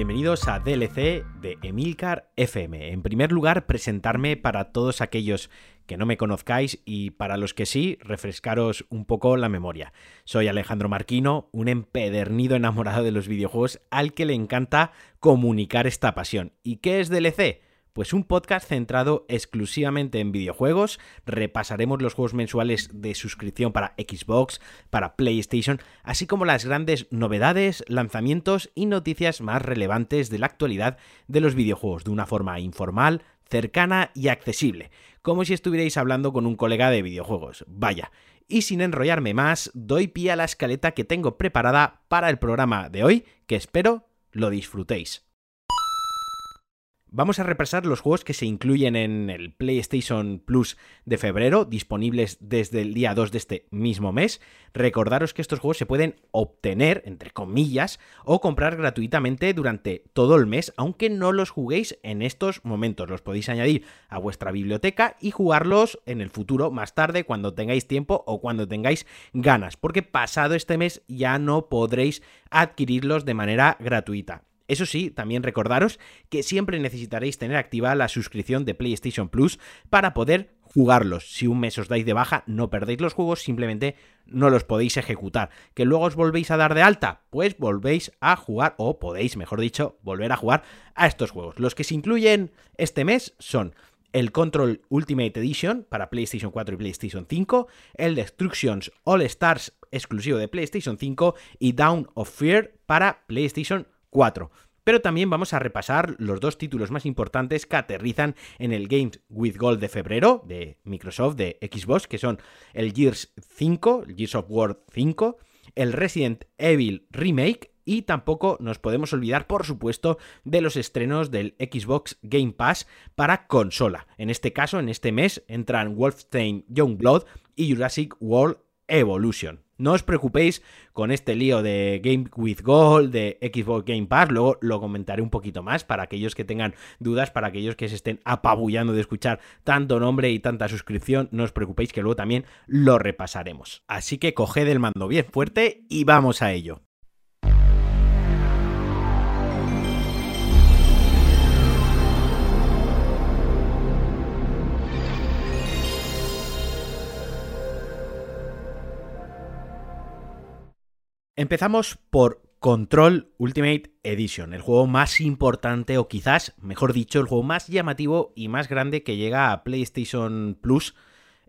Bienvenidos a DLC de Emilcar FM. En primer lugar, presentarme para todos aquellos que no me conozcáis y para los que sí, refrescaros un poco la memoria. Soy Alejandro Marquino, un empedernido enamorado de los videojuegos al que le encanta comunicar esta pasión. ¿Y qué es DLC? Pues un podcast centrado exclusivamente en videojuegos. Repasaremos los juegos mensuales de suscripción para Xbox, para PlayStation, así como las grandes novedades, lanzamientos y noticias más relevantes de la actualidad de los videojuegos, de una forma informal, cercana y accesible, como si estuvierais hablando con un colega de videojuegos. Vaya. Y sin enrollarme más, doy pie a la escaleta que tengo preparada para el programa de hoy, que espero lo disfrutéis. Vamos a repasar los juegos que se incluyen en el PlayStation Plus de febrero, disponibles desde el día 2 de este mismo mes. Recordaros que estos juegos se pueden obtener, entre comillas, o comprar gratuitamente durante todo el mes, aunque no los juguéis en estos momentos. Los podéis añadir a vuestra biblioteca y jugarlos en el futuro, más tarde, cuando tengáis tiempo o cuando tengáis ganas, porque pasado este mes ya no podréis adquirirlos de manera gratuita. Eso sí, también recordaros que siempre necesitaréis tener activa la suscripción de PlayStation Plus para poder jugarlos. Si un mes os dais de baja, no perdéis los juegos, simplemente no los podéis ejecutar. ¿Que luego os volvéis a dar de alta? Pues volvéis a jugar, o podéis, mejor dicho, volver a jugar a estos juegos. Los que se incluyen este mes son el Control Ultimate Edition para PlayStation 4 y PlayStation 5, el Destructions All Stars exclusivo de PlayStation 5 y Down of Fear para PlayStation 4. Pero también vamos a repasar los dos títulos más importantes que aterrizan en el Games with Gold de febrero de Microsoft, de Xbox, que son el Gears 5, el Gears of War 5, el Resident Evil Remake y tampoco nos podemos olvidar, por supuesto, de los estrenos del Xbox Game Pass para consola. En este caso, en este mes, entran Wolfenstein Youngblood y Jurassic World Evolution. No os preocupéis con este lío de Game with Gold, de Xbox Game Pass, luego lo comentaré un poquito más para aquellos que tengan dudas, para aquellos que se estén apabullando de escuchar tanto nombre y tanta suscripción, no os preocupéis que luego también lo repasaremos. Así que coged el mando bien fuerte y vamos a ello. Empezamos por Control Ultimate Edition, el juego más importante o quizás, mejor dicho, el juego más llamativo y más grande que llega a PlayStation Plus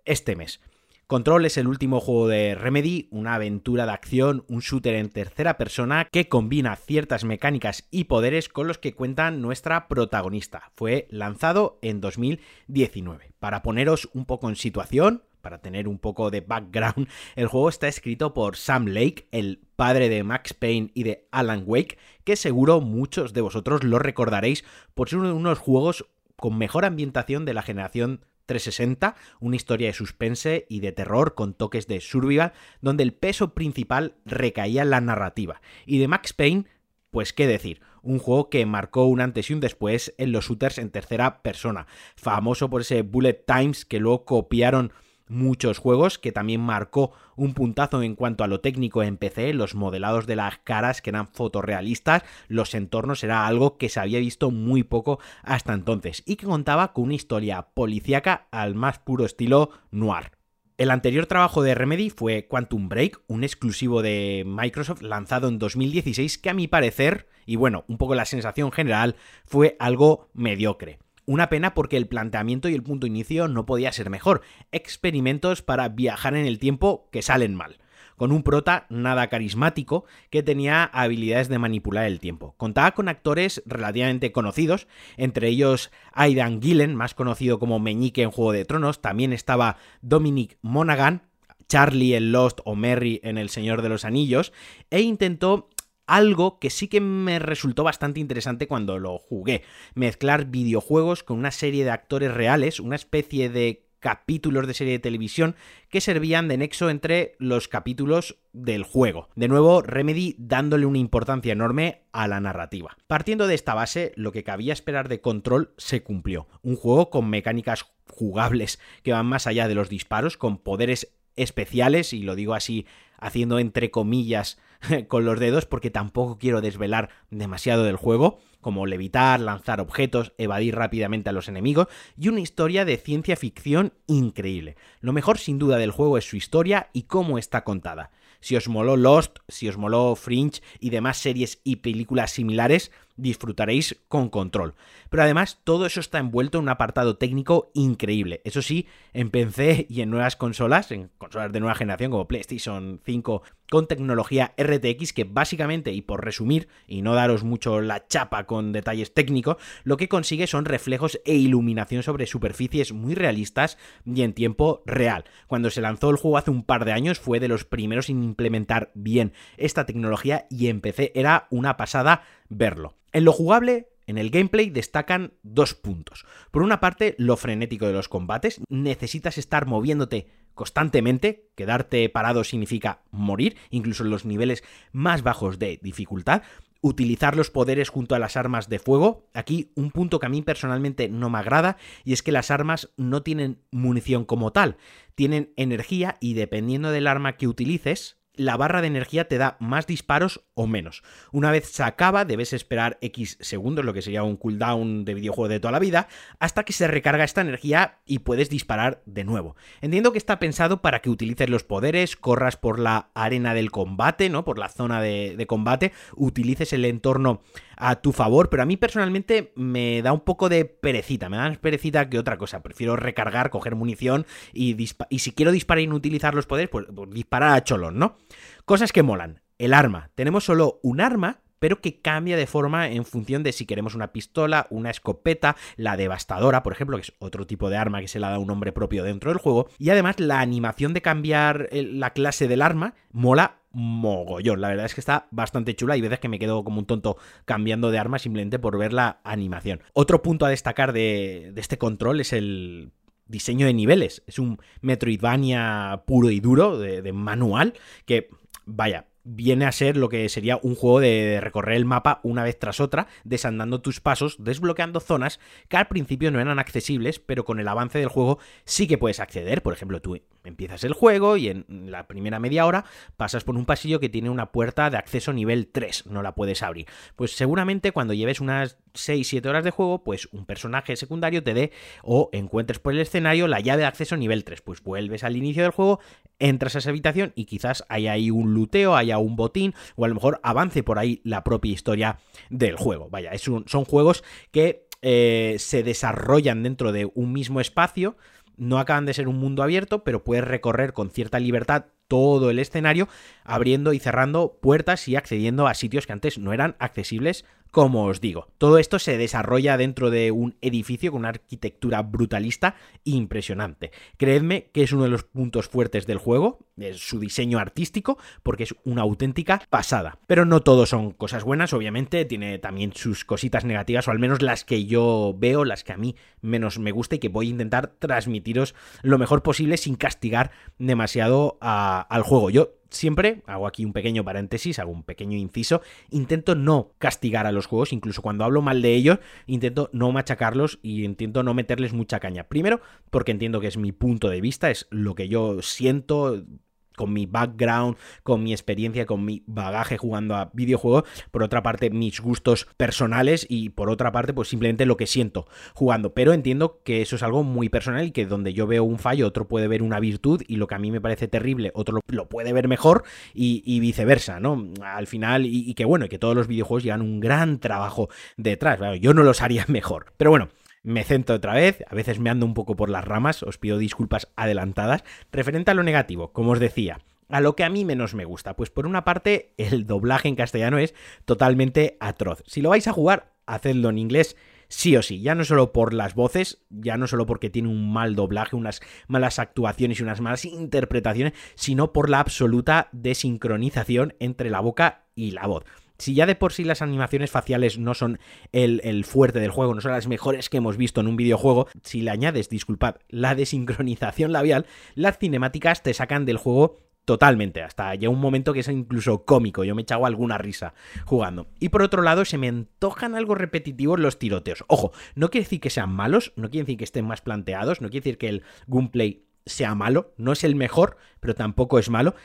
este mes. Control es el último juego de Remedy, una aventura de acción, un shooter en tercera persona que combina ciertas mecánicas y poderes con los que cuenta nuestra protagonista. Fue lanzado en 2019. Para poneros un poco en situación, para tener un poco de background, el juego está escrito por Sam Lake, el padre de Max Payne y de Alan Wake, que seguro muchos de vosotros lo recordaréis por ser uno de unos juegos con mejor ambientación de la generación 360, una historia de suspense y de terror con toques de survival, donde el peso principal recaía en la narrativa. Y de Max Payne, pues qué decir, un juego que marcó un antes y un después en los shooters en tercera persona, famoso por ese bullet times que luego copiaron muchos juegos, que también marcó un puntazo en cuanto a lo técnico en PC, los modelados de las caras que eran fotorrealistas, los entornos era algo que se había visto muy poco hasta entonces y que contaba con una historia policíaca al más puro estilo noir. El anterior trabajo de Remedy fue Quantum Break, un exclusivo de Microsoft lanzado en 2016 que a mi parecer, y bueno, un poco la sensación general, fue algo mediocre. Una pena porque el planteamiento y el punto inicio no podía ser mejor. Experimentos para viajar en el tiempo que salen mal. Con un prota nada carismático que tenía habilidades de manipular el tiempo. Contaba con actores relativamente conocidos, entre ellos Aidan Gillen, más conocido como Meñique en Juego de Tronos. También estaba Dominic Monaghan, Charlie en Lost o Merry en El Señor de los Anillos, e intentó algo que sí que me resultó bastante interesante cuando lo jugué. Mezclar videojuegos con una serie de actores reales, una especie de capítulos de serie de televisión que servían de nexo entre los capítulos del juego. De nuevo, Remedy dándole una importancia enorme a la narrativa. Partiendo de esta base, lo que cabía esperar de Control se cumplió. Un juego con mecánicas jugables que van más allá de los disparos, con poderes especiales, y lo digo así haciendo entre comillas con los dedos porque tampoco quiero desvelar demasiado del juego, como levitar, lanzar objetos, evadir rápidamente a los enemigos, y una historia de ciencia ficción increíble. Lo mejor sin duda del juego es su historia y cómo está contada. Si os moló Lost, si os moló Fringe y demás series y películas similares, disfrutaréis con control. Pero además todo eso está envuelto en un apartado técnico increíble. Eso sí, en PC y en nuevas consolas, en consolas de nueva generación como PlayStation 5 con tecnología RTX que básicamente, y por resumir, y no daros mucho la chapa con detalles técnicos, lo que consigue son reflejos e iluminación sobre superficies muy realistas y en tiempo real. Cuando se lanzó el juego hace un par de años fue de los primeros en implementar bien esta tecnología y en PC era una pasada verlo. En lo jugable, en el gameplay destacan dos puntos. Por una parte, lo frenético de los combates. Necesitas estar moviéndote constantemente. Quedarte parado significa morir, incluso en los niveles más bajos de dificultad. Utilizar los poderes junto a las armas de fuego. Aquí un punto que a mí personalmente no me agrada y es que las armas no tienen munición como tal. Tienen energía y dependiendo del arma que utilices, la barra de energía te da más disparos o menos. Una vez se acaba, debes esperar X segundos, lo que sería un cooldown de videojuego de toda la vida, hasta que se recarga esta energía y puedes disparar de nuevo. Entiendo que está pensado para que utilices los poderes, corras por la arena del combate, ¿no? Por la zona de, de combate, utilices el entorno a tu favor, pero a mí personalmente me da un poco de perecita, me da más perecita que otra cosa. Prefiero recargar, coger munición y, si quiero disparar y no utilizar los poderes, pues, pues disparar a cholón, ¿no? Cosas que molan. El arma. Tenemos solo un arma, pero que cambia de forma en función de si queremos una pistola, una escopeta, la devastadora, por ejemplo, que es otro tipo de arma que se le da un nombre propio dentro del juego. Y además la animación de cambiar la clase del arma mola mogollón. La verdad es que está bastante chula y veces que me quedo como un tonto cambiando de arma simplemente por ver la animación. Otro punto a destacar de, este control es el diseño de niveles. Es un Metroidvania puro y duro, de manual, que, vaya, viene a ser lo que sería un juego de recorrer el mapa una vez tras otra, desandando tus pasos, desbloqueando zonas que al principio no eran accesibles, pero con el avance del juego sí que puedes acceder. Por ejemplo, tú empiezas el juego y en la primera media hora pasas por un pasillo que tiene una puerta de acceso nivel 3, no la puedes abrir. Pues seguramente cuando lleves unas 6-7 horas de juego, pues un personaje secundario te dé o encuentres por el escenario la llave de acceso nivel 3. Pues vuelves al inicio del juego, entras a esa habitación y quizás hay ahí un luteo, haya un botín o a lo mejor avance por ahí la propia historia del juego. Vaya, es son juegos que eh, se desarrollan dentro de un mismo espacio no acaban de ser un mundo abierto, pero puedes recorrer con cierta libertad todo el escenario, abriendo y cerrando puertas y accediendo a sitios que antes no eran accesibles como os digo, todo esto se desarrolla dentro de un edificio con una arquitectura brutalista impresionante. Creedme que es uno de los puntos fuertes del juego, es su diseño artístico, porque es una auténtica pasada. Pero no todo son cosas buenas, obviamente, tiene también sus cositas negativas, o al menos las que yo veo, las que a mí menos me gusta y que voy a intentar transmitiros lo mejor posible sin castigar demasiado al juego. Yo siempre, hago aquí un pequeño paréntesis, hago un pequeño inciso, intento no castigar a los juegos, incluso cuando hablo mal de ellos, intento no machacarlos y intento no meterles mucha caña. Primero, porque entiendo que es mi punto de vista, es lo que yo siento, con mi background, con mi experiencia, con mi bagaje jugando a videojuegos, por otra parte mis gustos personales y por otra parte pues simplemente lo que siento jugando, pero entiendo que eso es algo muy personal y que donde yo veo un fallo otro puede ver una virtud y lo que a mí me parece terrible otro lo, puede ver mejor y, viceversa, ¿no? Al final y, que bueno, y que todos los videojuegos llevan un gran trabajo detrás, yo no los haría mejor, pero bueno, me centro otra vez, a veces me ando un poco por las ramas, os pido disculpas adelantadas. Referente a lo negativo, como os decía, a lo que a mí menos me gusta, pues por una parte el doblaje en castellano es totalmente atroz. Si lo vais a jugar, hacedlo en inglés sí o sí, ya no solo por las voces, ya no solo porque tiene un mal doblaje, unas malas actuaciones y unas malas interpretaciones, sino por la absoluta desincronización entre la boca y la voz. Si ya de por sí las animaciones faciales no son el, fuerte del juego, no son las mejores que hemos visto en un videojuego, si le añades, disculpad, la desincronización labial, las cinemáticas te sacan del juego totalmente, hasta ya un momento que es incluso cómico, yo me echaba alguna risa jugando. Y por otro lado, se me antojan algo repetitivos los tiroteos. Ojo, no quiere decir que sean malos, no quiere decir que estén más planteados, no quiere decir que el gameplay sea malo, no es el mejor, pero tampoco es malo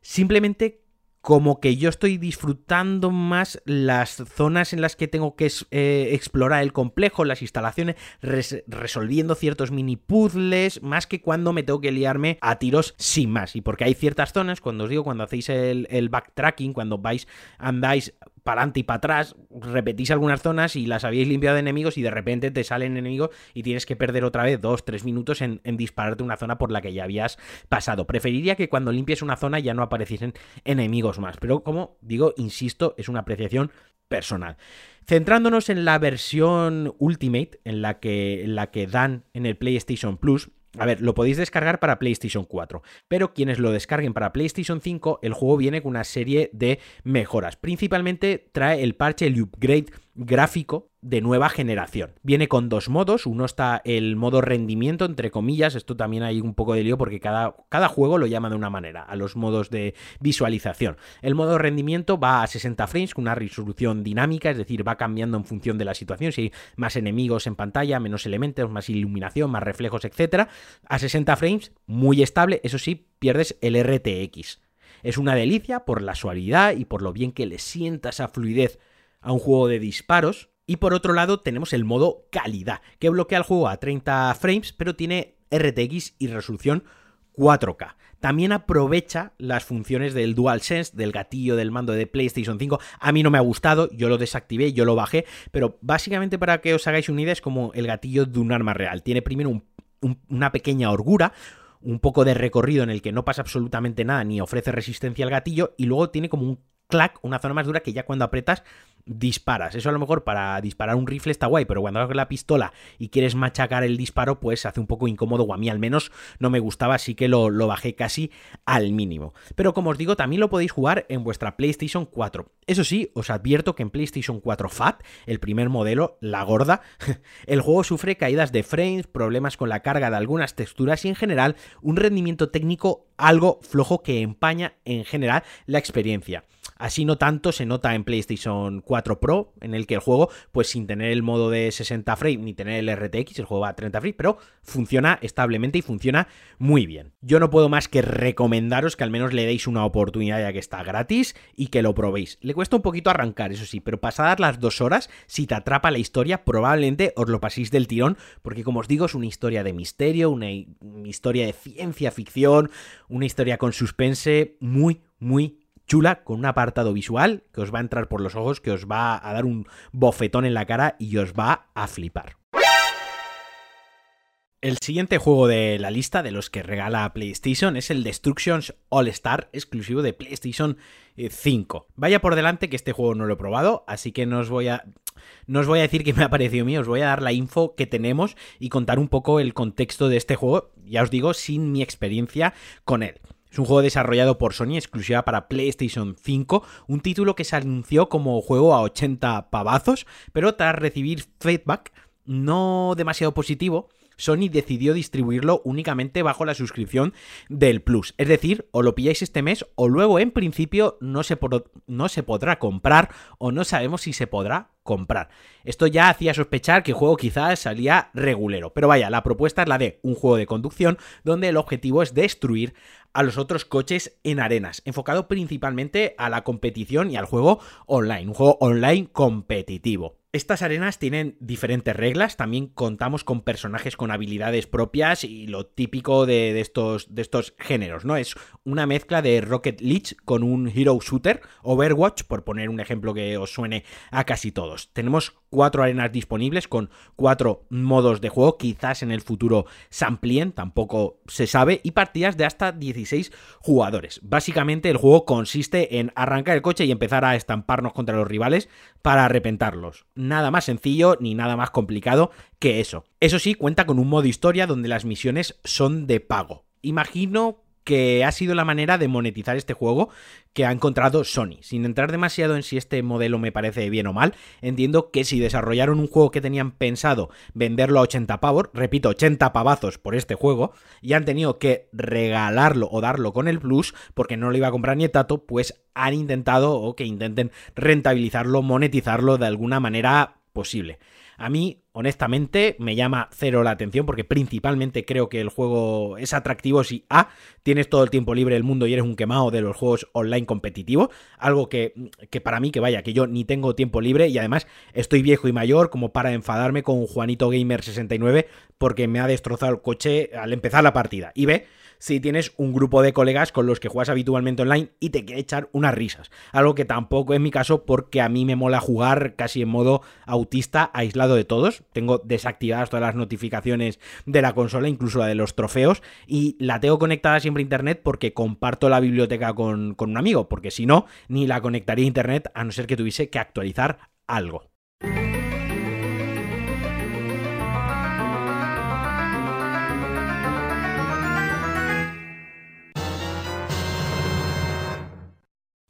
Simplemente como que yo estoy disfrutando más las zonas en las que tengo que eh, explorar el complejo, las instalaciones, resolviendo ciertos mini puzzles, más que cuando me tengo que liarme a tiros sin más. Y porque hay ciertas zonas, cuando os digo, cuando hacéis el, el backtracking, cuando vais, andáis para adelante y para atrás, repetís algunas zonas y las habéis limpiado de enemigos y de repente te salen enemigos y tienes que perder otra vez dos, tres minutos en, dispararte una zona por la que ya habías pasado. Preferiría que cuando limpies una zona ya no apareciesen enemigos más, pero como digo, insisto, es una apreciación personal. Centrándonos en la versión Ultimate, en la que, en la que dan en el PlayStation Plus, a ver, lo podéis descargar para PlayStation 4, pero quienes lo descarguen para PlayStation 5, el juego viene con una serie de mejoras. Principalmente trae el parche, el upgrade gráfico de nueva generación. Viene con dos modos, uno está el modo rendimiento, entre comillas, esto también hay un poco de lío porque cada, cada juego lo llama de una manera, a los modos de visualización. El modo rendimiento va a 60 frames con una resolución dinámica, es decir, va cambiando en función de la situación, si hay más enemigos en pantalla, menos elementos, más iluminación, más reflejos, etc. A 60 frames, muy estable, eso sí, pierdes el RTX. Es una delicia por la suavidad y por lo bien que le sienta esa fluidez a un juego de disparos. Y por otro lado tenemos el modo calidad, que bloquea el juego a 30 frames, pero tiene RTX y resolución 4K. También aprovecha las funciones del DualSense, del gatillo del mando de PlayStation 5. A mí no me ha gustado, yo lo desactivé, yo lo bajé, pero básicamente para que os hagáis una idea es como el gatillo de un arma real. Tiene primero una pequeña orgura, un poco de recorrido en el que no pasa absolutamente nada ni ofrece resistencia al gatillo y luego tiene como un clac, una zona más dura que ya cuando apretas disparas. Eso a lo mejor para disparar un rifle está guay, pero cuando hagas la pistola y quieres machacar el disparo, pues hace un poco incómodo, o a mí al menos no me gustaba, así que lo, lo, bajé casi al mínimo. Pero como os digo, también lo podéis jugar en vuestra PlayStation 4. Eso sí, os advierto que en PlayStation 4 FAT, el primer modelo, la gorda, el juego sufre caídas de frames, problemas con la carga de algunas texturas y en general un rendimiento técnico algo flojo que empaña en general la experiencia. Así no tanto se nota en PlayStation 4 Pro, en el que el juego, pues sin tener el modo de 60 frames ni tener el RTX, el juego va a 30 frames, pero funciona establemente y funciona muy bien. Yo no puedo más que recomendaros que al menos le deis una oportunidad ya que está gratis y que lo probéis. Le cuesta un poquito arrancar, eso sí, pero pasadas las dos horas, si te atrapa la historia, probablemente os lo paséis del tirón, porque como os digo, es una historia de misterio, una historia de ciencia ficción, una historia con suspense muy, muy chula, con un apartado visual que os va a entrar por los ojos, que os va a dar un bofetón en la cara y os va a flipar. El siguiente juego de la lista de los que regala PlayStation es el Destructions All Star, exclusivo de PlayStation 5. Eh, Vaya por delante que este juego no lo he probado, así que no os voy a. No os voy a decir que me ha parecido mío, os voy a dar la info que tenemos y contar un poco el contexto de este juego, ya os digo, sin mi experiencia con él. Es un juego desarrollado por Sony exclusiva para PlayStation 5, un título que se anunció como juego a 80 pavazos, pero tras recibir feedback no demasiado positivo, Sony decidió distribuirlo únicamente bajo la suscripción del Plus. Es decir, o lo pilláis este mes o luego en principio no se, no se podrá comprar o no sabemos si se podrá comprar. Esto ya hacía sospechar que el juego quizás salía regulero. Pero vaya, la propuesta es la de un juego de conducción donde el objetivo es destruir a los otros coches en arenas, enfocado principalmente a la competición y al juego online, un juego online competitivo. Estas arenas tienen diferentes reglas, también contamos con personajes con habilidades propias y lo típico de, estos, de estos géneros, ¿no? Es una mezcla de Rocket League con un Hero Shooter, Overwatch, por poner un ejemplo que os suene a casi todos. Tenemos cuatro arenas disponibles con cuatro modos de juego, quizás en el futuro se amplíen, tampoco se sabe, y partidas de hasta 16 jugadores. Básicamente el juego consiste en arrancar el coche y empezar a estamparnos contra los rivales para arrepentarlos nada más sencillo ni nada más complicado que eso. Eso sí, cuenta con un modo historia donde las misiones son de pago. Imagino que ha sido la manera de monetizar este juego que ha encontrado Sony. Sin entrar demasiado en si este modelo me parece bien o mal, entiendo que si desarrollaron un juego que tenían pensado venderlo a 80 pavos, repito, 80 pavazos por este juego, y han tenido que regalarlo o darlo con el Plus porque no lo iba a comprar ni Tato, pues han intentado o que intenten rentabilizarlo, monetizarlo de alguna manera posible. A mí honestamente me llama cero la atención porque principalmente creo que el juego es atractivo si A, tienes todo el tiempo libre del mundo y eres un quemado de los juegos online competitivos, algo que, que para mí que vaya, que yo ni tengo tiempo libre y además estoy viejo y mayor como para enfadarme con Juanito Gamer 69 porque me ha destrozado el coche al empezar la partida. Y B, si tienes un grupo de colegas con los que juegas habitualmente online y te quiere echar unas risas. Algo que tampoco es mi caso porque a mí me mola jugar casi en modo autista, aislado de todos. Tengo desactivadas todas las notificaciones de la consola, incluso la de los trofeos, y la tengo conectada siempre a internet porque comparto la biblioteca con, con un amigo, porque si no, ni la conectaría a internet a no ser que tuviese que actualizar algo.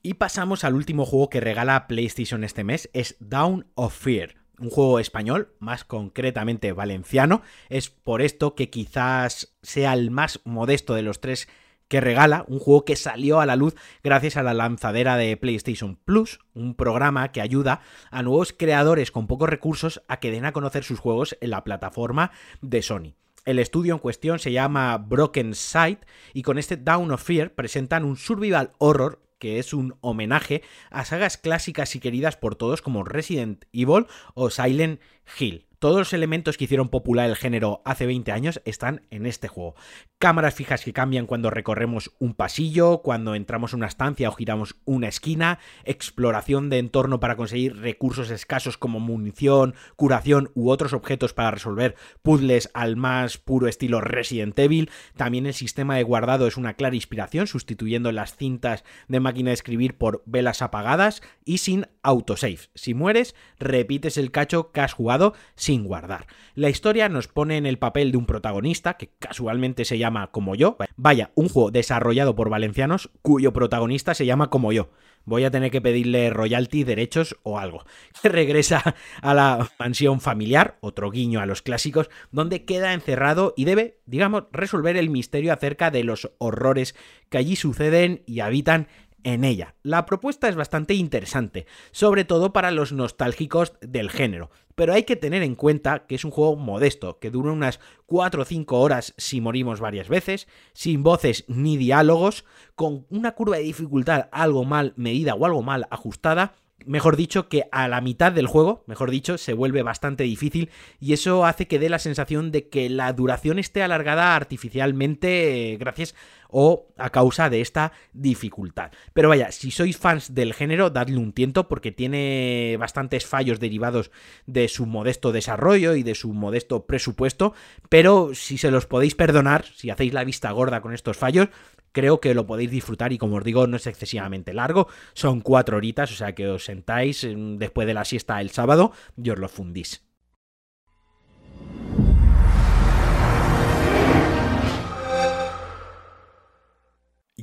Y pasamos al último juego que regala PlayStation este mes, es Down of Fear. Un juego español, más concretamente valenciano. Es por esto que quizás sea el más modesto de los tres que regala, un juego que salió a la luz gracias a la lanzadera de PlayStation Plus, un programa que ayuda a nuevos creadores con pocos recursos a que den a conocer sus juegos en la plataforma de Sony. El estudio en cuestión se llama Broken Sight y con este Down of Fear presentan un survival horror que es un homenaje a sagas clásicas y queridas por todos como Resident Evil o Silent Hill. Todos los elementos que hicieron popular el género hace 20 años están en este juego. Cámaras fijas que cambian cuando recorremos un pasillo, cuando entramos en una estancia o giramos una esquina, exploración de entorno para conseguir recursos escasos como munición, curación u otros objetos para resolver puzzles al más puro estilo Resident Evil. También el sistema de guardado es una clara inspiración, sustituyendo las cintas de máquina de escribir por velas apagadas y sin autosave. Si mueres, repites el cacho que has jugado guardar. La historia nos pone en el papel de un protagonista que casualmente se llama como yo. Vaya, un juego desarrollado por valencianos cuyo protagonista se llama como yo. Voy a tener que pedirle royalty, derechos o algo. Regresa a la mansión familiar, otro guiño a los clásicos, donde queda encerrado y debe, digamos, resolver el misterio acerca de los horrores que allí suceden y habitan en ella. La propuesta es bastante interesante, sobre todo para los nostálgicos del género, pero hay que tener en cuenta que es un juego modesto, que dura unas 4 o 5 horas si morimos varias veces, sin voces ni diálogos, con una curva de dificultad algo mal medida o algo mal ajustada, mejor dicho, que a la mitad del juego, mejor dicho, se vuelve bastante difícil y eso hace que dé la sensación de que la duración esté alargada artificialmente gracias o a causa de esta dificultad. Pero vaya, si sois fans del género, dadle un tiento porque tiene bastantes fallos derivados de su modesto desarrollo y de su modesto presupuesto, pero si se los podéis perdonar, si hacéis la vista gorda con estos fallos, creo que lo podéis disfrutar y como os digo no es excesivamente largo, son cuatro horitas, o sea que os sentáis mm, después de la siesta el sábado y os lo fundís.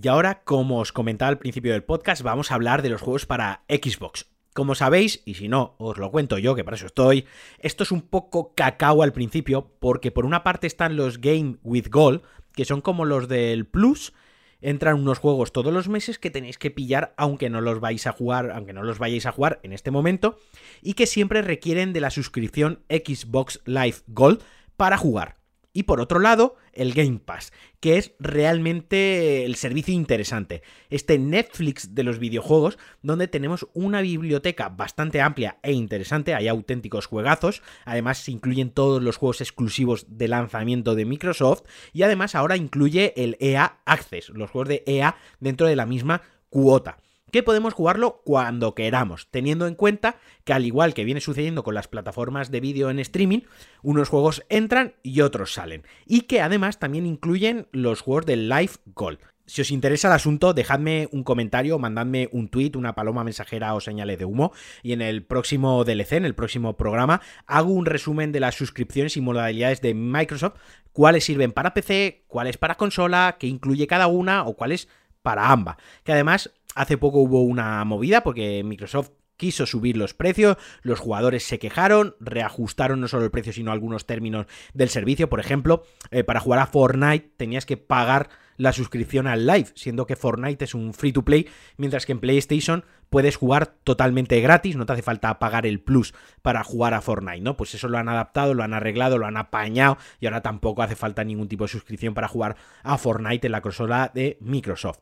Y ahora, como os comentaba al principio del podcast, vamos a hablar de los juegos para Xbox. Como sabéis, y si no, os lo cuento yo, que para eso estoy, esto es un poco cacao al principio, porque por una parte están los Game with Gold, que son como los del Plus, entran unos juegos todos los meses que tenéis que pillar aunque no los vais a jugar, aunque no los vayáis a jugar en este momento, y que siempre requieren de la suscripción Xbox Live Gold para jugar. Y por otro lado, el Game Pass, que es realmente el servicio interesante. Este Netflix de los videojuegos, donde tenemos una biblioteca bastante amplia e interesante, hay auténticos juegazos, además se incluyen todos los juegos exclusivos de lanzamiento de Microsoft, y además ahora incluye el EA Access, los juegos de EA dentro de la misma cuota que podemos jugarlo cuando queramos, teniendo en cuenta que al igual que viene sucediendo con las plataformas de vídeo en streaming, unos juegos entran y otros salen, y que además también incluyen los juegos del Live Gold. Si os interesa el asunto, dejadme un comentario, mandadme un tweet, una paloma mensajera o señales de humo. Y en el próximo DLC, en el próximo programa, hago un resumen de las suscripciones y modalidades de Microsoft, cuáles sirven para PC, cuáles para consola, qué incluye cada una o cuáles para ambas. Que además hace poco hubo una movida porque Microsoft quiso subir los precios, los jugadores se quejaron, reajustaron no solo el precio, sino algunos términos del servicio. Por ejemplo, eh, para jugar a Fortnite tenías que pagar la suscripción al live, siendo que Fortnite es un free to play, mientras que en PlayStation puedes jugar totalmente gratis, no te hace falta pagar el plus para jugar a Fortnite, ¿no? Pues eso lo han adaptado, lo han arreglado, lo han apañado y ahora tampoco hace falta ningún tipo de suscripción para jugar a Fortnite en la consola de Microsoft.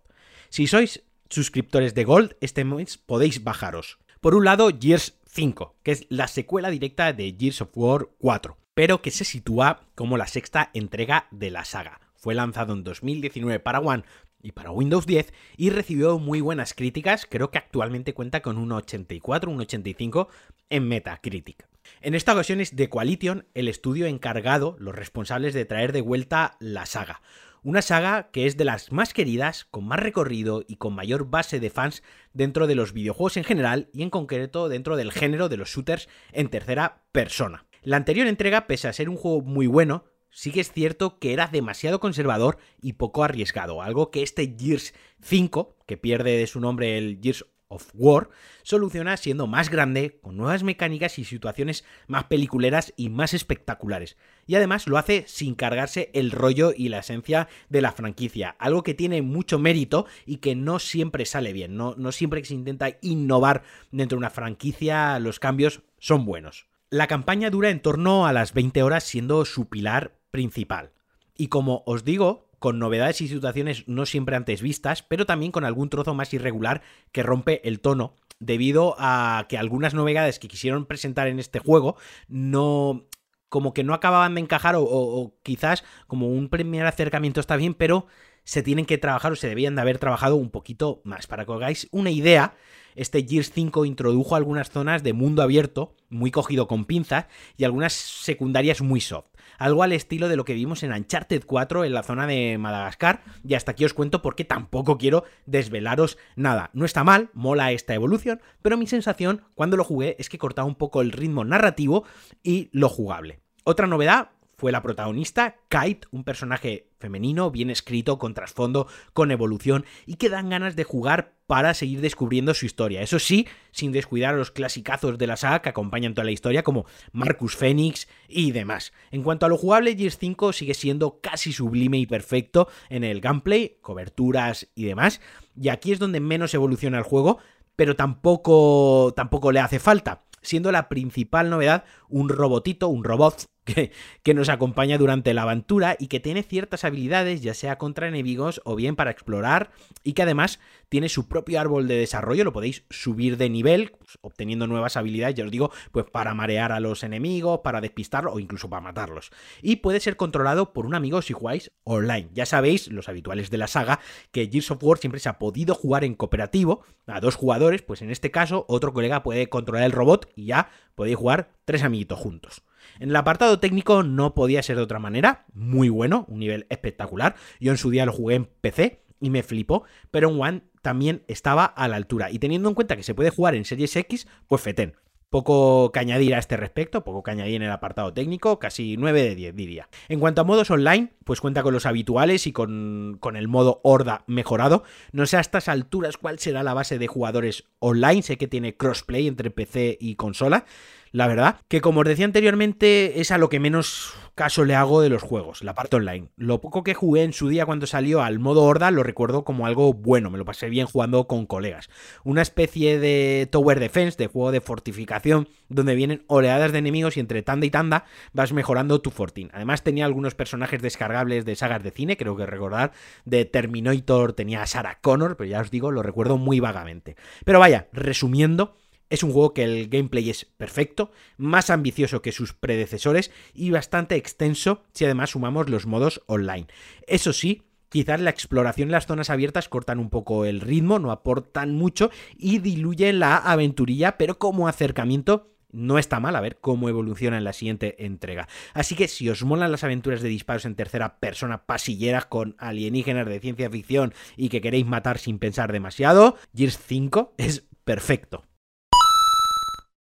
Si sois suscriptores de Gold, este mes podéis bajaros. Por un lado, Gears 5, que es la secuela directa de Gears of War 4, pero que se sitúa como la sexta entrega de la saga. Fue lanzado en 2019 para One y para Windows 10 y recibió muy buenas críticas, creo que actualmente cuenta con un 84, un 85 en Metacritic. En esta ocasión es The Coalition el estudio encargado, los responsables de traer de vuelta la saga. Una saga que es de las más queridas, con más recorrido y con mayor base de fans dentro de los videojuegos en general y en concreto dentro del género de los shooters en tercera persona. La anterior entrega, pese a ser un juego muy bueno, sí que es cierto que era demasiado conservador y poco arriesgado, algo que este Gears 5, que pierde de su nombre el Gears of War, soluciona siendo más grande, con nuevas mecánicas y situaciones más peliculeras y más espectaculares. Y además lo hace sin cargarse el rollo y la esencia de la franquicia, algo que tiene mucho mérito y que no siempre sale bien, no, no siempre que se intenta innovar dentro de una franquicia los cambios son buenos. La campaña dura en torno a las 20 horas siendo su pilar principal. Y como os digo, con novedades y situaciones no siempre antes vistas, pero también con algún trozo más irregular que rompe el tono, debido a que algunas novedades que quisieron presentar en este juego no como que no acababan de encajar o, quizás como un primer acercamiento está bien, pero se tienen que trabajar o se debían de haber trabajado un poquito más. Para que os hagáis una idea, este Gears 5 introdujo algunas zonas de mundo abierto, muy cogido con pinzas, y algunas secundarias muy soft. Algo al estilo de lo que vimos en Uncharted 4 en la zona de Madagascar, y hasta aquí os cuento porque tampoco quiero desvelaros nada. No está mal, mola esta evolución, pero mi sensación cuando lo jugué es que cortaba un poco el ritmo narrativo y lo jugable. Otra novedad fue la protagonista, Kite, un personaje femenino, bien escrito, con trasfondo, con evolución y que dan ganas de jugar para seguir descubriendo su historia. Eso sí, sin descuidar a los clasicazos de la saga que acompañan toda la historia, como Marcus Phoenix y demás. En cuanto a lo jugable, Gears 5 sigue siendo casi sublime y perfecto en el gameplay, coberturas y demás. Y aquí es donde menos evoluciona el juego, pero tampoco, tampoco le hace falta siendo la principal novedad un robotito, un robot que, nos acompaña durante la aventura y que tiene ciertas habilidades, ya sea contra enemigos o bien para explorar, y que además tiene su propio árbol de desarrollo, lo podéis subir de nivel, pues, obteniendo nuevas habilidades, ya os digo, pues para marear a los enemigos, para despistarlos o incluso para matarlos. Y puede ser controlado por un amigo si jugáis online. Ya sabéis, los habituales de la saga, que Gears of War siempre se ha podido jugar en cooperativo a dos jugadores, pues en este caso otro colega puede controlar el robot y ya podéis jugar tres amiguitos juntos. En el apartado técnico no podía ser de otra manera, muy bueno, un nivel espectacular. Yo en su día lo jugué en PC y me flipó, pero en One también estaba a la altura. Y teniendo en cuenta que se puede jugar en Series X, pues fetén. Poco que añadir a este respecto, poco que añadir en el apartado técnico, casi 9 de 10 diría. En cuanto a modos online, pues cuenta con los habituales y con, con, el modo horda mejorado. No sé a estas alturas cuál será la base de jugadores online, sé que tiene crossplay entre PC y consola, la verdad, que como os decía anteriormente, es a lo que menos caso le hago de los juegos, la parte online. Lo poco que jugué en su día cuando salió al modo horda lo recuerdo como algo bueno, me lo pasé bien jugando con colegas. Una especie de Tower Defense, de juego de fortificación, donde vienen oleadas de enemigos y entre tanda y tanda vas mejorando tu fortín. Además tenía algunos personajes descargables de sagas de cine, creo que recordar, de Terminator tenía a Sarah Connor, pero ya os digo, lo recuerdo muy vagamente. Pero vaya, resumiendo, es un juego que el gameplay es perfecto, más ambicioso que sus predecesores y bastante extenso si además sumamos los modos online. Eso sí, quizás la exploración en las zonas abiertas cortan un poco el ritmo, no aportan mucho y diluyen la aventurilla, pero como acercamiento no está mal a ver cómo evoluciona en la siguiente entrega. Así que si os molan las aventuras de disparos en tercera persona pasilleras con alienígenas de ciencia ficción y que queréis matar sin pensar demasiado, Gears 5 es perfecto.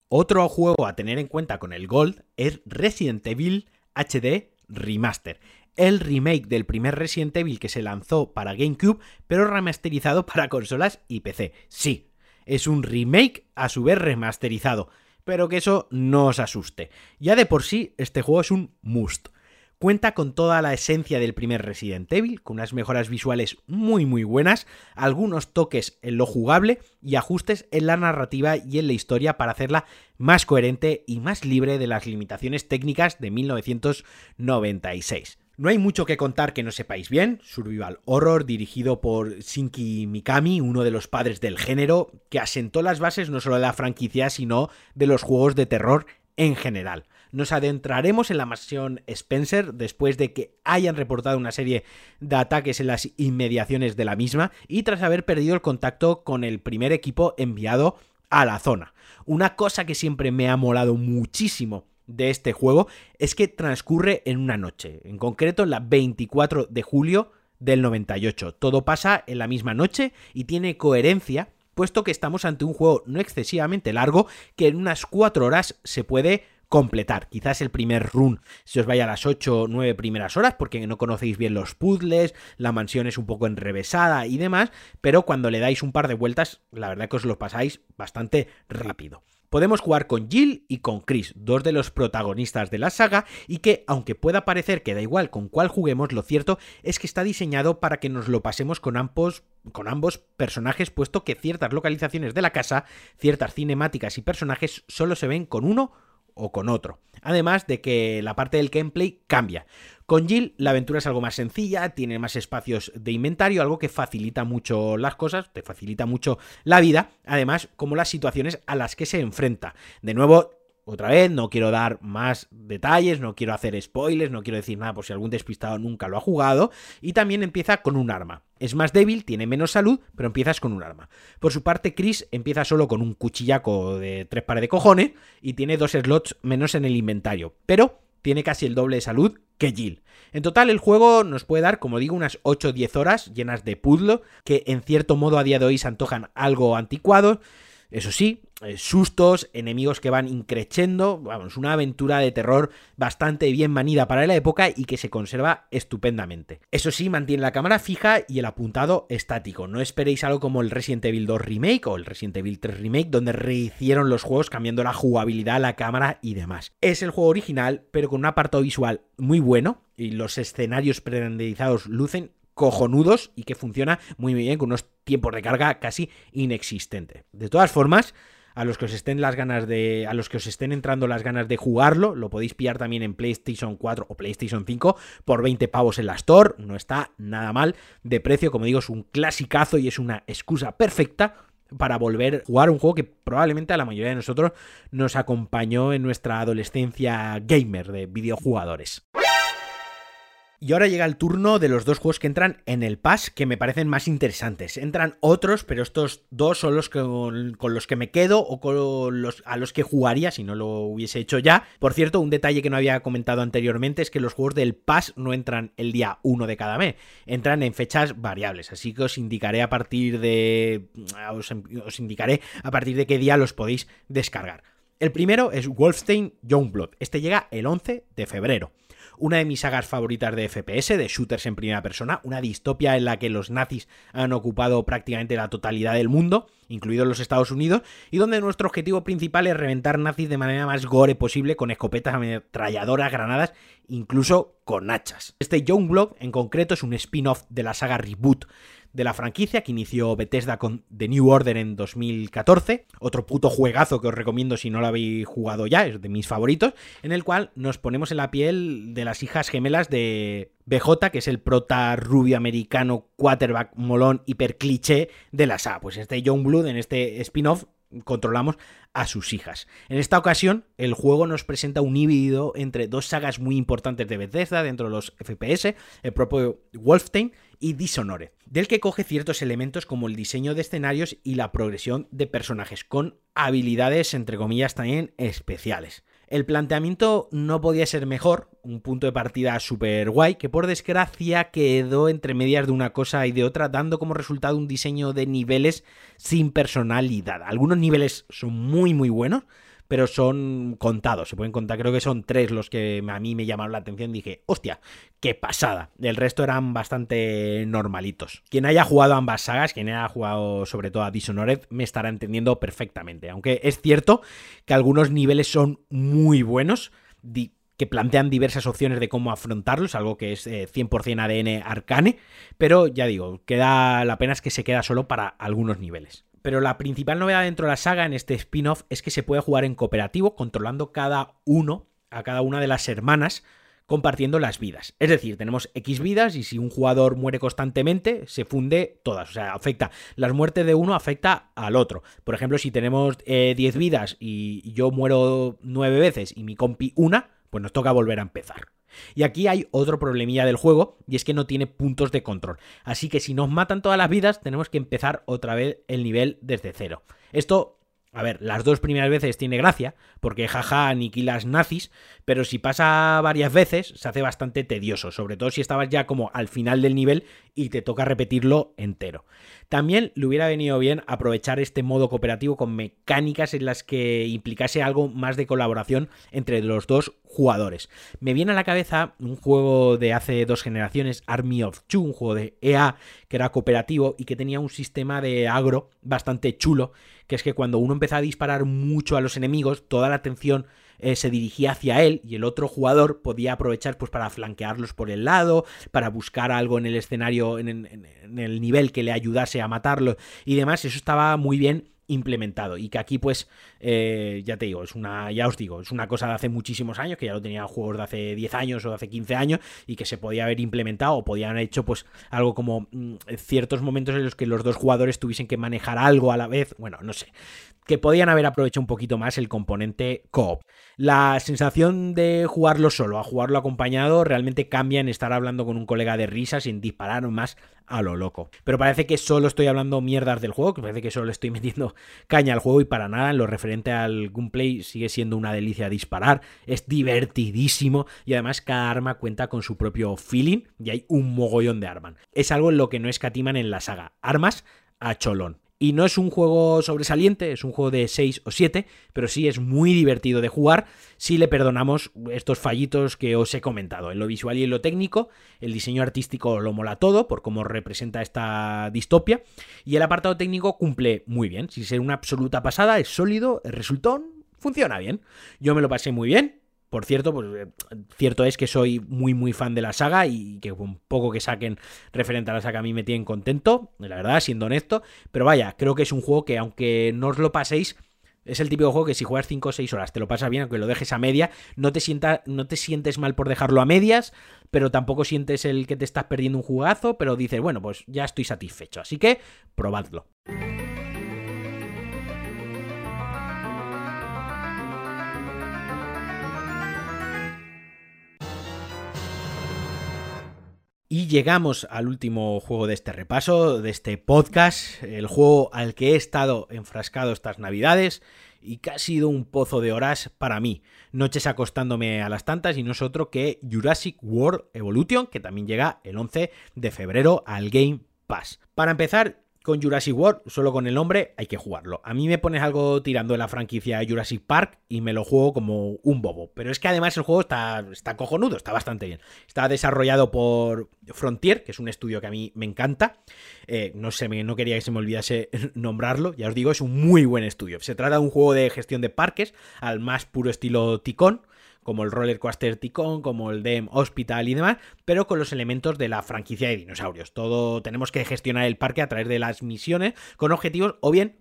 Otro juego a tener en cuenta con el Gold es Resident Evil HD Remaster, el remake del primer Resident Evil que se lanzó para GameCube, pero remasterizado para consolas y PC. Sí, es un remake a su vez remasterizado, pero que eso no os asuste. Ya de por sí, este juego es un must. Cuenta con toda la esencia del primer Resident Evil, con unas mejoras visuales muy muy buenas, algunos toques en lo jugable y ajustes en la narrativa y en la historia para hacerla más coherente y más libre de las limitaciones técnicas de 1996. No hay mucho que contar que no sepáis bien. Survival Horror, dirigido por Shinki Mikami, uno de los padres del género, que asentó las bases no solo de la franquicia, sino de los juegos de terror en general nos adentraremos en la mansión Spencer después de que hayan reportado una serie de ataques en las inmediaciones de la misma y tras haber perdido el contacto con el primer equipo enviado a la zona. Una cosa que siempre me ha molado muchísimo de este juego es que transcurre en una noche, en concreto la 24 de julio del 98. Todo pasa en la misma noche y tiene coherencia, puesto que estamos ante un juego no excesivamente largo que en unas 4 horas se puede completar. Quizás el primer run se os vaya a las 8 o 9 primeras horas porque no conocéis bien los puzzles, la mansión es un poco enrevesada y demás, pero cuando le dais un par de vueltas, la verdad que os lo pasáis bastante rápido. Podemos jugar con Jill y con Chris, dos de los protagonistas de la saga, y que, aunque pueda parecer que da igual con cuál juguemos, lo cierto es que está diseñado para que nos lo pasemos con ambos, con ambos personajes, puesto que ciertas localizaciones de la casa, ciertas cinemáticas y personajes solo se ven con uno o con otro. Además de que la parte del gameplay cambia. Con Jill la aventura es algo más sencilla, tiene más espacios de inventario, algo que facilita mucho las cosas, te facilita mucho la vida, además como las situaciones a las que se enfrenta. De nuevo, otra vez, no quiero dar más detalles, no quiero hacer spoilers, no quiero decir nada por si algún despistado nunca lo ha jugado. Y también empieza con un arma. Es más débil, tiene menos salud, pero empiezas con un arma. Por su parte, Chris empieza solo con un cuchillaco de tres pares de cojones y tiene dos slots menos en el inventario. Pero tiene casi el doble de salud que Jill. En total, el juego nos puede dar, como digo, unas 8 o 10 horas llenas de puzzle, que en cierto modo a día de hoy se antojan algo anticuados. Eso sí, sustos, enemigos que van increchendo, vamos, una aventura de terror bastante bien manida para la época y que se conserva estupendamente. Eso sí, mantiene la cámara fija y el apuntado estático. No esperéis algo como el Resident Evil 2 Remake o el Resident Evil 3 Remake, donde rehicieron los juegos cambiando la jugabilidad, la cámara y demás. Es el juego original, pero con un apartado visual muy bueno y los escenarios pre-renderizados lucen cojonudos y que funciona muy bien con unos tiempos de carga casi inexistentes. De todas formas, a los que os estén las ganas de a los que os estén entrando las ganas de jugarlo, lo podéis pillar también en PlayStation 4 o PlayStation 5 por 20 pavos en la Store, no está nada mal de precio, como digo, es un clasicazo y es una excusa perfecta para volver a jugar un juego que probablemente a la mayoría de nosotros nos acompañó en nuestra adolescencia gamer de videojugadores. Y ahora llega el turno de los dos juegos que entran en el Pass que me parecen más interesantes. Entran otros, pero estos dos son los con, los que me quedo o con los, a los que jugaría si no lo hubiese hecho ya. Por cierto, un detalle que no había comentado anteriormente es que los juegos del Pass no entran el día 1 de cada mes, entran en fechas variables. Así que os indicaré a partir de. Os, os indicaré a partir de qué día los podéis descargar. El primero es Wolfenstein Youngblood. Este llega el 11 de febrero una de mis sagas favoritas de FPS, de shooters en primera persona, una distopia en la que los nazis han ocupado prácticamente la totalidad del mundo, incluidos los Estados Unidos, y donde nuestro objetivo principal es reventar nazis de manera más gore posible con escopetas ametralladoras, granadas, incluso con hachas. Este Youngblood en concreto es un spin-off de la saga Reboot de la franquicia que inició Bethesda con The New Order en 2014. Otro puto juegazo que os recomiendo si no lo habéis jugado ya, es de mis favoritos, en el cual nos ponemos en la piel de las hijas gemelas de BJ, que es el prota rubio americano, quarterback molón, hiper cliché de la SA. Pues este Young Blood en este spin-off controlamos a sus hijas. En esta ocasión, el juego nos presenta un híbrido entre dos sagas muy importantes de Bethesda dentro de los FPS, el propio Wolfenstein y Dishonored, del que coge ciertos elementos como el diseño de escenarios y la progresión de personajes, con habilidades entre comillas también especiales. El planteamiento no podía ser mejor, un punto de partida súper guay, que por desgracia quedó entre medias de una cosa y de otra, dando como resultado un diseño de niveles sin personalidad. Algunos niveles son muy muy buenos, pero son contados, se pueden contar, creo que son tres los que a mí me llamaron la atención, dije, hostia, qué pasada, el resto eran bastante normalitos. Quien haya jugado ambas sagas, quien haya jugado sobre todo a Dishonored, me estará entendiendo perfectamente, aunque es cierto que algunos niveles son muy buenos, que plantean diversas opciones de cómo afrontarlos, algo que es 100% ADN arcane, pero ya digo, queda la pena es que se queda solo para algunos niveles. Pero la principal novedad dentro de la saga en este spin-off es que se puede jugar en cooperativo, controlando cada uno, a cada una de las hermanas, compartiendo las vidas. Es decir, tenemos X vidas y si un jugador muere constantemente, se funde todas. O sea, afecta. Las muertes de uno afecta al otro. Por ejemplo, si tenemos 10 eh, vidas y yo muero 9 veces y mi compi una, pues nos toca volver a empezar. Y aquí hay otro problemilla del juego, y es que no tiene puntos de control. Así que si nos matan todas las vidas, tenemos que empezar otra vez el nivel desde cero. Esto a ver, las dos primeras veces tiene gracia, porque jaja aniquilas nazis, pero si pasa varias veces se hace bastante tedioso, sobre todo si estabas ya como al final del nivel y te toca repetirlo entero. También le hubiera venido bien aprovechar este modo cooperativo con mecánicas en las que implicase algo más de colaboración entre los dos jugadores. Me viene a la cabeza un juego de hace dos generaciones, Army of Two, un juego de EA que era cooperativo y que tenía un sistema de agro bastante chulo, que es que cuando uno empezaba a disparar mucho a los enemigos, toda la atención eh, se dirigía hacia él y el otro jugador podía aprovechar pues para flanquearlos por el lado, para buscar algo en el escenario, en, en el nivel que le ayudase a matarlo y demás. Eso estaba muy bien implementado y que aquí pues eh, ya te digo es una ya os digo es una cosa de hace muchísimos años que ya lo tenía juegos de hace 10 años o de hace 15 años y que se podía haber implementado o podían haber hecho pues algo como mm, ciertos momentos en los que los dos jugadores tuviesen que manejar algo a la vez bueno no sé que podían haber aprovechado un poquito más el componente coop. La sensación de jugarlo solo a jugarlo acompañado realmente cambia en estar hablando con un colega de risa sin disparar más a lo loco. Pero parece que solo estoy hablando mierdas del juego, que parece que solo estoy metiendo caña al juego y para nada en lo referente al gameplay sigue siendo una delicia disparar, es divertidísimo y además cada arma cuenta con su propio feeling y hay un mogollón de armas. Es algo en lo que no escatiman en la saga. Armas a cholón. Y no es un juego sobresaliente, es un juego de 6 o 7, pero sí es muy divertido de jugar si le perdonamos estos fallitos que os he comentado. En lo visual y en lo técnico, el diseño artístico lo mola todo por cómo representa esta distopia. Y el apartado técnico cumple muy bien. Sin ser una absoluta pasada, es sólido, el resultón funciona bien. Yo me lo pasé muy bien, por cierto, pues eh, cierto es que soy muy muy fan de la saga y que un poco que saquen referente a la saga a mí me tienen contento, la verdad, siendo honesto. Pero vaya, creo que es un juego que aunque no os lo paséis, es el típico juego que si juegas 5 o 6 horas te lo pasas bien, aunque lo dejes a media, no te, sienta, no te sientes mal por dejarlo a medias, pero tampoco sientes el que te estás perdiendo un jugazo, pero dices, bueno, pues ya estoy satisfecho. Así que probadlo. Y llegamos al último juego de este repaso, de este podcast, el juego al que he estado enfrascado estas navidades y que ha sido un pozo de horas para mí. Noches acostándome a las tantas y no es otro que Jurassic World Evolution, que también llega el 11 de febrero al Game Pass. Para empezar, con Jurassic World, solo con el nombre hay que jugarlo. A mí me pones algo tirando en la franquicia Jurassic Park y me lo juego como un bobo. Pero es que además el juego está, está cojonudo, está bastante bien. Está desarrollado por Frontier, que es un estudio que a mí me encanta. Eh, no sé, no quería que se me olvidase nombrarlo. Ya os digo, es un muy buen estudio. Se trata de un juego de gestión de parques al más puro estilo Ticón como el Roller Coaster Ticón, como el Dem Hospital y demás, pero con los elementos de la franquicia de dinosaurios. Todo tenemos que gestionar el parque a través de las misiones con objetivos o bien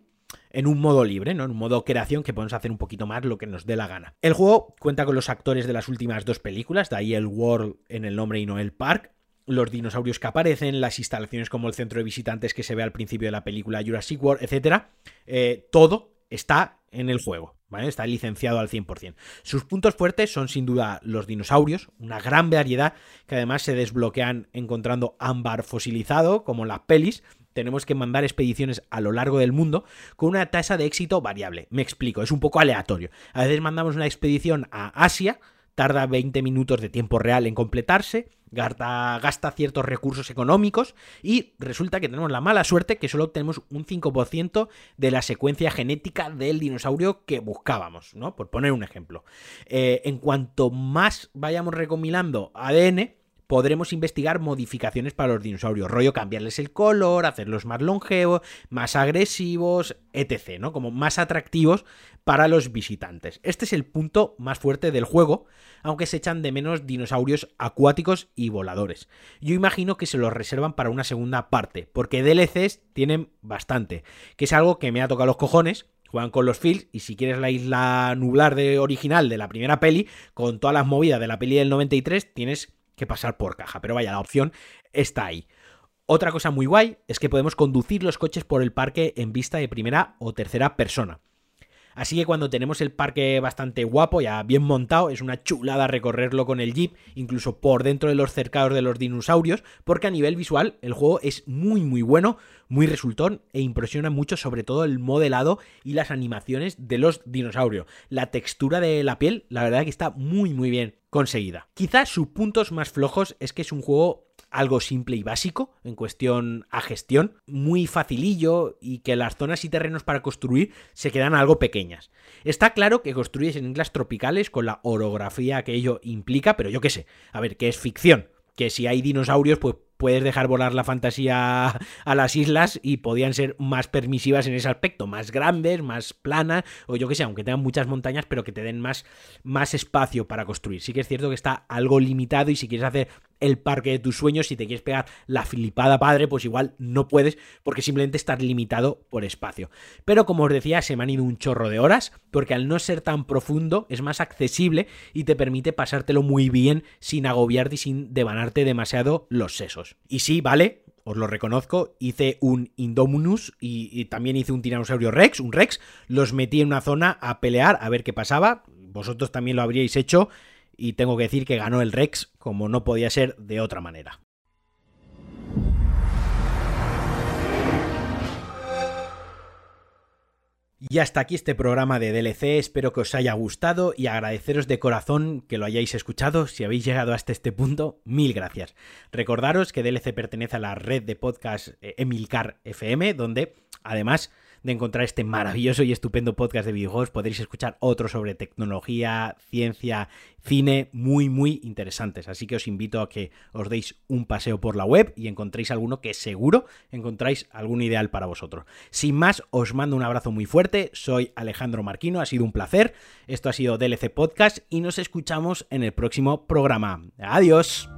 en un modo libre, ¿no? En un modo creación que podemos hacer un poquito más lo que nos dé la gana. El juego cuenta con los actores de las últimas dos películas, de ahí el World en el nombre y no el Park. Los dinosaurios que aparecen, las instalaciones como el centro de visitantes que se ve al principio de la película Jurassic World, etc. Eh, todo está en el juego. Está licenciado al 100%. Sus puntos fuertes son sin duda los dinosaurios, una gran variedad que además se desbloquean encontrando ámbar fosilizado, como las pelis. Tenemos que mandar expediciones a lo largo del mundo con una tasa de éxito variable. Me explico, es un poco aleatorio. A veces mandamos una expedición a Asia, tarda 20 minutos de tiempo real en completarse, gasta, ciertos recursos económicos y resulta que tenemos la mala suerte que solo obtenemos un 5% de la secuencia genética del dinosaurio que buscábamos, ¿no? Por poner un ejemplo. Eh, en cuanto más vayamos recopilando ADN, podremos investigar modificaciones para los dinosaurios, rollo cambiarles el color, hacerlos más longevos, más agresivos, etc., ¿no? Como más atractivos para los visitantes. Este es el punto más fuerte del juego, aunque se echan de menos dinosaurios acuáticos y voladores. Yo imagino que se los reservan para una segunda parte, porque DLCs tienen bastante, que es algo que me ha tocado los cojones, juegan con los fields y si quieres la isla nublar de original de la primera peli, con todas las movidas de la peli del 93, tienes que pasar por caja. Pero vaya, la opción está ahí. Otra cosa muy guay es que podemos conducir los coches por el parque en vista de primera o tercera persona. Así que cuando tenemos el parque bastante guapo, ya bien montado, es una chulada recorrerlo con el jeep, incluso por dentro de los cercados de los dinosaurios, porque a nivel visual el juego es muy muy bueno, muy resultón e impresiona mucho sobre todo el modelado y las animaciones de los dinosaurios. La textura de la piel, la verdad que está muy muy bien conseguida. Quizás sus puntos más flojos es que es un juego algo simple y básico en cuestión a gestión, muy facilillo y que las zonas y terrenos para construir se quedan algo pequeñas. Está claro que construyes en islas tropicales con la orografía que ello implica, pero yo qué sé, a ver, que es ficción, que si hay dinosaurios, pues puedes dejar volar la fantasía a las islas y podían ser más permisivas en ese aspecto, más grandes, más planas, o yo que sé, aunque tengan muchas montañas, pero que te den más, más espacio para construir. Sí que es cierto que está algo limitado y si quieres hacer el parque de tus sueños, si te quieres pegar la flipada padre, pues igual no puedes porque simplemente estás limitado por espacio. Pero como os decía, se me han ido un chorro de horas porque al no ser tan profundo es más accesible y te permite pasártelo muy bien sin agobiarte y sin devanarte demasiado los sesos. Y sí, vale, os lo reconozco, hice un Indominus y, y, también hice un Tiranosaurio Rex, un Rex, los metí en una zona a pelear a ver qué pasaba, vosotros también lo habríais hecho y tengo que decir que ganó el Rex como no podía ser de otra manera. Y hasta aquí este programa de DLC, espero que os haya gustado y agradeceros de corazón que lo hayáis escuchado. Si habéis llegado hasta este punto, mil gracias. Recordaros que DLC pertenece a la red de podcast eh, Emilcar FM, donde además de encontrar este maravilloso y estupendo podcast de videojuegos, podréis escuchar otros sobre tecnología, ciencia, cine, muy, muy interesantes. Así que os invito a que os deis un paseo por la web y encontréis alguno que seguro encontráis algún ideal para vosotros. Sin más, os mando un abrazo muy fuerte. Soy Alejandro Marquino, ha sido un placer. Esto ha sido DLC Podcast y nos escuchamos en el próximo programa. Adiós.